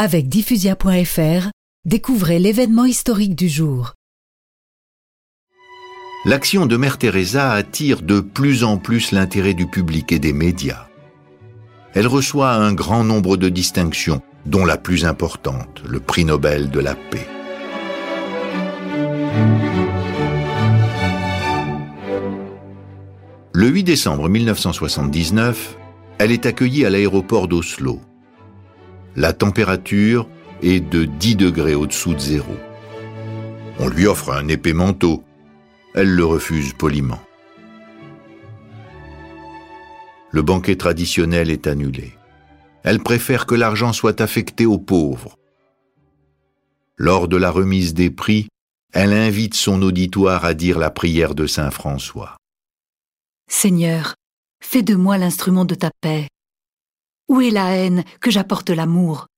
Avec diffusia.fr, découvrez l'événement historique du jour. L'action de Mère Teresa attire de plus en plus l'intérêt du public et des médias. Elle reçoit un grand nombre de distinctions, dont la plus importante, le prix Nobel de la paix. Le 8 décembre 1979, elle est accueillie à l'aéroport d'Oslo. La température est de 10 degrés au-dessous de zéro. On lui offre un épais manteau. Elle le refuse poliment. Le banquet traditionnel est annulé. Elle préfère que l'argent soit affecté aux pauvres. Lors de la remise des prix, elle invite son auditoire à dire la prière de Saint François. Seigneur, fais de moi l'instrument de ta paix. Où est la haine que j'apporte l'amour?